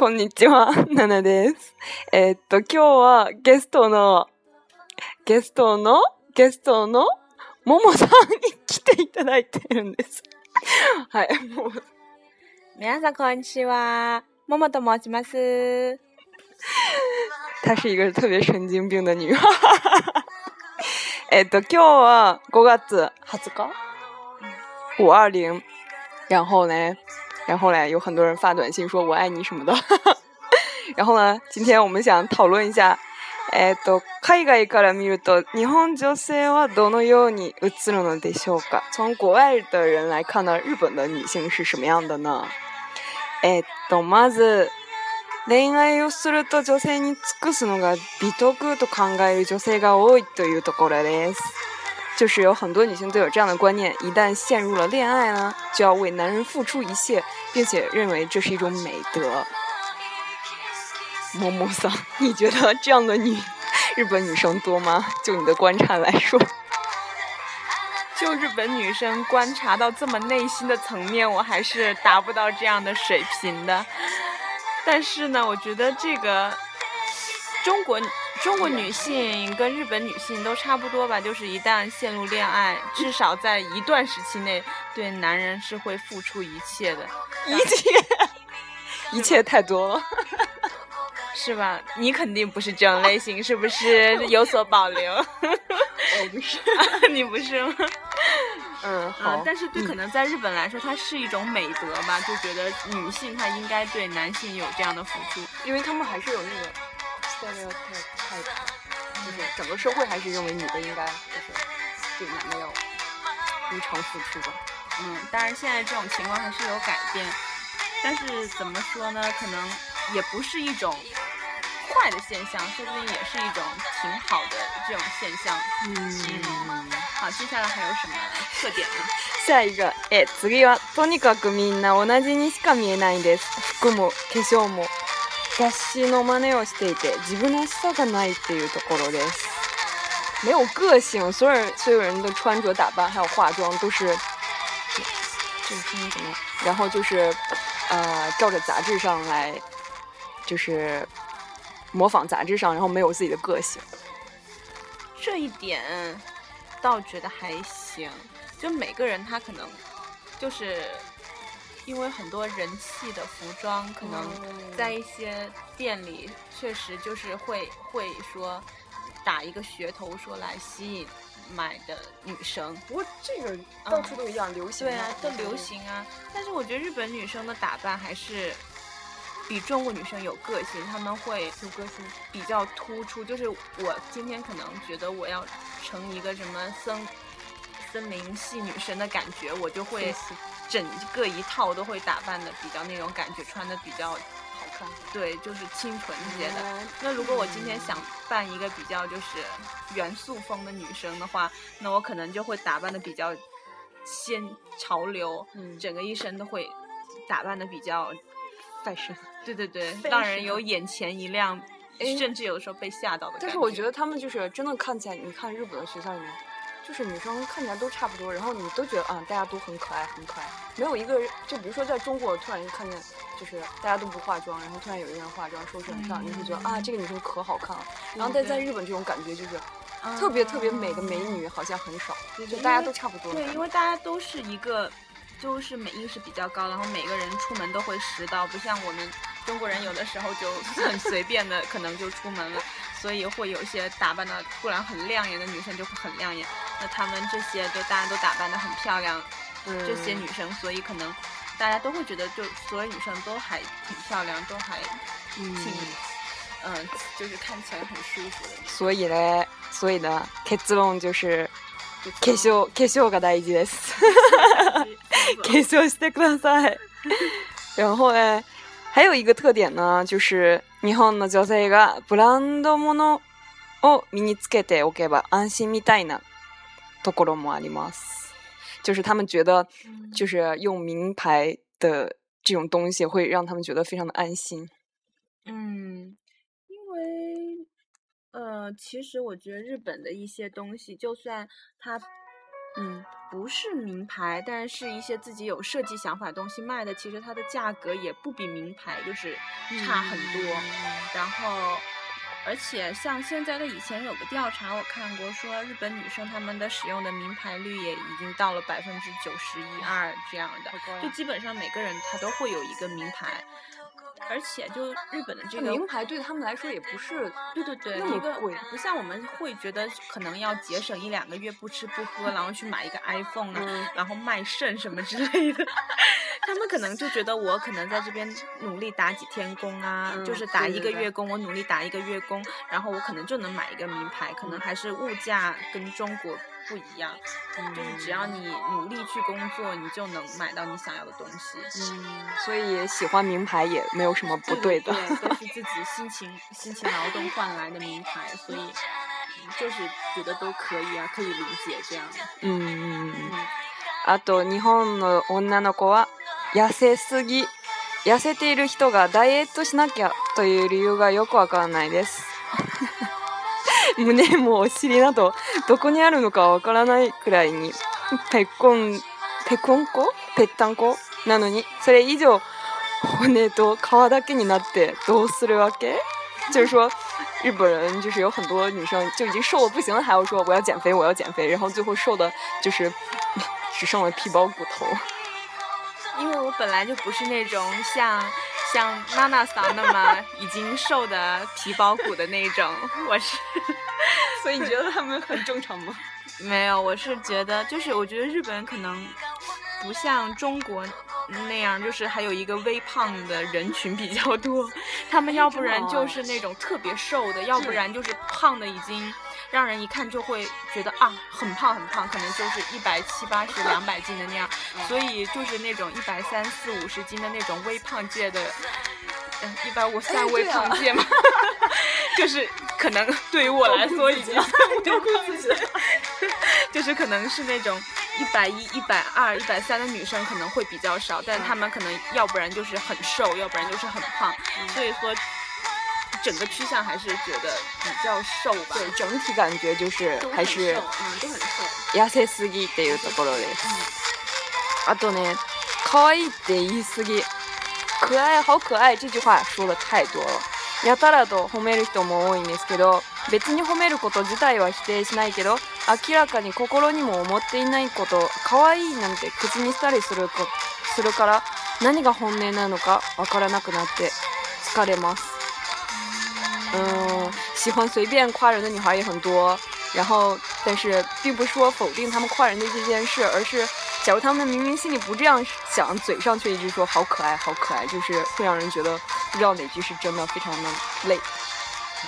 こんにちは、ナナです。えーっと、今日はゲストの、ゲストの、ゲストの、ももさんに来ていただいてるんです。はい、もも皆さんこんにちは。ももと申します。她是一个特别神经病的女孩。えっと、今日は5月20日，五二零。然后呢，然后嘞，有很多人发短信说我爱你什么的。然后呢，今天我们想讨论一下，えっと、海外から見ると日本女性はどのように映るのでしょうか？从国外的人来看呢，日本的女性是什么样的呢？えっと、まず。恋愛をすると女性に尽くすのが美徳と考える女性が多いというところです。 就是有很多女性都有这样的观念，一旦陷入了恋爱呢，就要为男人付出一切，并且认为这是一种美德。某某桑，你觉得这样的女日本女生多吗？就你的观察来说，就日本女生观察到这么内心的层面，我还是达不到这样的水平的。但是呢，我觉得这个中国中国女性跟日本女性都差不多吧，就是一旦陷入恋爱，至少在一段时期内，对男人是会付出一切的，一切 一切太多了。是吧？你肯定不是这种类型，是不是有所保留？我不是，你不是吗？嗯，好嗯，。但是对可能在日本来说，它是一种美德吧，就觉得女性她应该对男性有这样的付出。因为他们还是有那个stereotype，就是整个社会还是认为女的应该就是对男的要无偿付出的。嗯，当然现在这种情况还是有改变，但是怎么说呢？可能也不是一种坏的现象，说不定也是一种挺好的这种现象。嗯，好，接下来还有什么特点呢？下一个、え、次はとにかくみんな同じにしか見えないんです。服も化粧も 雑誌の真似をしていて自分らしさがないっていうところです。没有个性，所有人所有人的穿着打扮还有化妆都是，这个声音怎么样？然后就是，呃，照着杂志上来，就是模仿杂志上，然后没有自己的个性。这一点倒觉得还行，就每个人他可能就是 因为很多人气的服装，可能嗯在一些店里确实就是会会说打一个噱头说来吸引买的女生。不过这个到处都一样，流行对啊，都流。行啊。但是我觉得日本女生的打扮还是比中国女生有个性，她们会有个性，比较突出。就是我今天可能觉得我要成一个什么森森林系女神的感觉，我就会整个一套都会打扮的比较那种感觉，穿的比较好看。对，就是清纯一些的。嗯那如果我今天想扮一个比较就是元素风的女生的话，那我可能就会打扮的比较先潮流，嗯整个一身都会打扮的比较，fashion。对对对，Fashion 让人有眼前一亮，甚至有的时候被吓到的感但是我觉得他们就是真的看起来，你看日本的学校里面，就是女生看起来都差不多，然后你都觉得啊，大家都很可爱，很可爱，没有一个人，就比如说在中国突然看见，就是大家都不化妆，然后突然有一个人化妆，收拾很漂亮，你会觉得啊，这个女生可好看了。然后但在日本这种感觉就是特别特别美的美女好像很少，就大家都差不多对，因为大家都是一个，就是美意识比较高，然后每个人出门都会拾到，不像我们中国人有的时候就 很随便的可能就出门了，所以会有一些打扮的突然很亮眼的女生就会很亮眼，那她们这些就大家都打扮的很漂亮，嗯这些女生，所以可能大家都会觉得就所有女生都还挺漂亮，都还嗯挺，嗯、就是看起来很舒服的。所以呢，所以呢，結論就是化粧化粧が大事です。化粧してください。然后呢，还有一个特点呢，就是日本の女性がブランド物を身につけておけば安心みたいな ところもあります。就是他们觉得，就是用名牌的这种东西会让他们觉得非常的安心。嗯，因为呃，其实我觉得日本的一些东西，就算它 嗯，不是名牌，但是是一些自己有设计想法的东西卖的，其实它的价格也不比名牌就是差很多。然后， 而且像现在的以前有个调查我看过，说日本女生她们的使用的名牌率也已经到了百分之九十一二这样的，就基本上每个人她都会有一个名牌。而且就日本的这个名牌对他们来说也不是对对对那么贵，不像我们会觉得可能要节省一两个月不吃不喝，然后去买一个 iPhone 啊，然后卖肾什么之类的。他们可能就觉得我可能在这边努力打几天工啊，就是打一个月工，我努力打一个月工，然后我可能就能买一个名牌，可能还是物价跟中国。不一样，就是只要你努力去工作，你就能买到你想要的东西。嗯，所以喜欢名牌也没有什么不对的，都是自己辛勤辛勤劳动换来的名牌，所以就是觉得都可以啊，可以理解这样。嗯嗯嗯。あと日本の女の子は 痩せすぎ、痩せている人がダイエットしなきゃという理由がよくわからないです。胸もお尻などどこにあるのかわからないくらいにぺっこんぺこんこぺったんこ？なのにそれ以上骨と皮だけになってどうするわけ？就是说，日本人就是有很多女生就已经瘦的不行了，还要说我要减肥，我要减肥，然后最后瘦的就是只剩了皮包骨头。因为我本来就不是那种像。像娜娜桑那么已经瘦的皮包骨的那种，我是，所以你觉得他们很正常吗？没有，我是觉得，就是我觉得日本人可能不像中国那样，就是还有一个微胖的人群比较多，他们要不然就是那种特别瘦的，要不然就是胖的已经。让人一看就会觉得啊，很胖很胖，可能就是一百七八十、两百斤的那样，所以就是那种一百三四五十斤的那种微胖界的，嗯，一百五三微胖界嘛，就是可能对于我来说已经丢裤子，就是可能是那种一百一、一百二、一百三的女生可能会比较少，但她们可能要不然就是很瘦，要不然就是很胖，所以说。整个趋向还是觉得比较瘦吧，对，整体感觉就是还是嗯都很瘦。痩せすぎっていうところです。あとね、可愛いって言いすぎ。可愛い好可愛い这句话说的太多了。やたらと褒める人も多いんですけど、別に褒めること自体は否定しないけど、明らかに心にも思っていないこと、可愛いなんて口にしたりするこするから何が本音なのかわからなくなって疲れます。嗯，喜欢随便夸人的女孩也很多，然后，但是并不是说否定他们夸人的这件事，而是，假如他们明明心里不这样想，嘴上却一直说好可爱，好可爱，就是会让人觉得不知道哪句是真的，非常的累。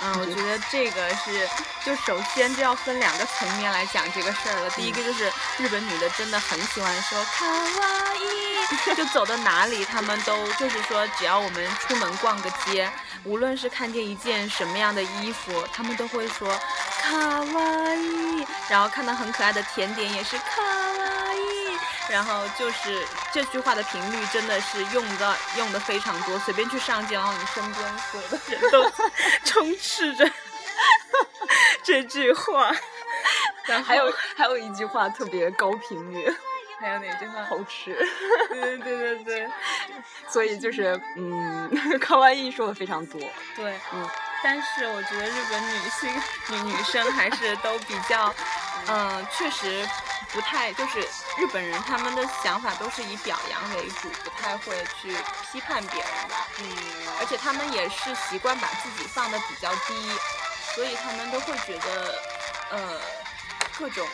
嗯，我觉得这个是，就首先就要分两个层面来讲这个事儿了。第一个就是日本女的真的很喜欢说卡哇伊，就走到哪里，她们都就是说，只要我们出门逛个街，无论是看见一件什么样的衣服，她们都会说卡哇伊，然后看到很可爱的甜点也是卡。然后就是这句话的频率真的是用的用的非常多，随便去上街，然后你身边所有的人都 充斥着这句话。然后还有还有一句话特别高频率，还有哪句话？好吃。对对对对对，所以就是嗯，卡哇伊说的非常多。对，嗯，但是我觉得日本女性女女生还是都比较，嗯，确实。不太就是日本人，他们的想法都是以表扬为主，不太会去批判别人的。嗯，而且他们也是习惯把自己放的比较低，所以他们都会觉得，呃，各种，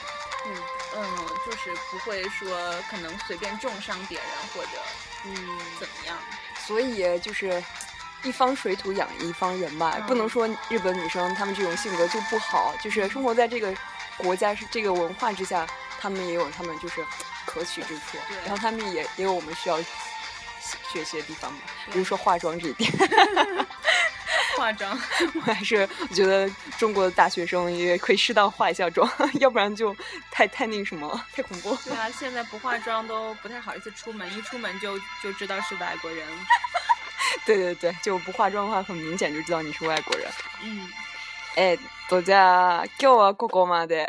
嗯嗯，就是不会说可能随便重伤别人或者嗯怎么样。所以就是一方水土养一方人吧，不能说日本女生她们这种性格就不好，就是生活在这个国家是这个文化之下。他们也有他们就是可取之处，然后他们也也有我们需要学习的地方嘛，比如说化妆这一点。化妆，我还是觉得中国的大学生也可以适当化一下妆，要不然就太太那什么，太恐怖。对啊，现在不化妆都不太好意思出门，一出门就就知道是外国人。对对对，就不化妆的话，很明显就知道你是外国人。嗯。えっとじゃあ今日はここまで。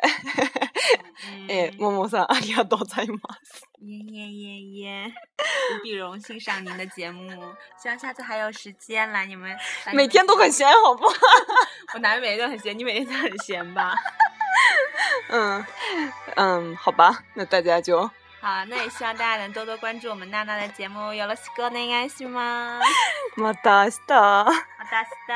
哎，默默さんありがとうございます。耶耶耶耶！无比荣幸上您的节目，希望下次还有时间来你们。每天都很闲，好不好？我哪每天都很闲？你每天都很闲吧？嗯嗯，好吧，那大家就好。那也希望大家能多多关注我们娜娜的节目。有了西哥，那应该是吗？また明日。また明日。